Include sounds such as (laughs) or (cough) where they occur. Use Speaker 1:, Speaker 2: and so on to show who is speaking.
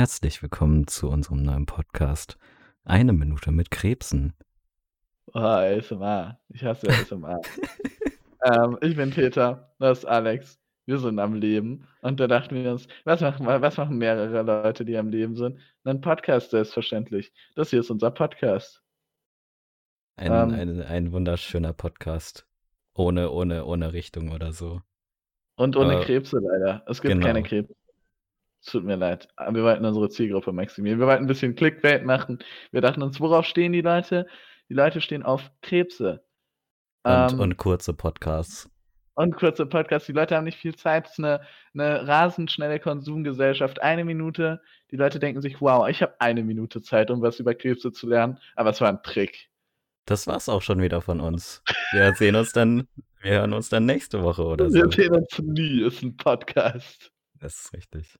Speaker 1: Herzlich willkommen zu unserem neuen Podcast. Eine Minute mit Krebsen.
Speaker 2: Oh, ASMR. Ich hasse ASMR. (laughs) ähm, ich bin Peter, das ist Alex. Wir sind am Leben. Und da dachten wir uns, was machen, was machen mehrere Leute, die am Leben sind? Ein Podcast selbstverständlich. Das hier ist unser Podcast.
Speaker 1: Ein,
Speaker 2: Ähm.
Speaker 1: ein, ein wunderschöner Podcast. Ohne, ohne, ohne Richtung oder so.
Speaker 2: Und ohne
Speaker 1: Äh,
Speaker 2: Krebse leider. Es gibt
Speaker 1: genau.
Speaker 2: keine Krebse. Es Tut mir leid. Aber wir wollten unsere Zielgruppe maximieren. Wir wollten ein bisschen Clickbait machen. Wir dachten uns, worauf stehen die Leute? Die Leute stehen auf Krebse.
Speaker 1: Und,
Speaker 2: Ähm,
Speaker 1: und kurze Podcasts.
Speaker 2: Und kurze Podcasts. Die Leute haben nicht viel Zeit. Es ist eine, eine rasend schnelle Konsumgesellschaft. Eine Minute. Die Leute denken sich, wow, ich habe eine Minute Zeit, um was über Krebse zu lernen. Aber es war ein Trick.
Speaker 1: Das war's auch schon wieder von uns. Wir sehen uns dann, wir hören uns dann nächste Woche oder so.
Speaker 2: Wir sehen uns nie. Ist ein Podcast.
Speaker 1: Das ist richtig.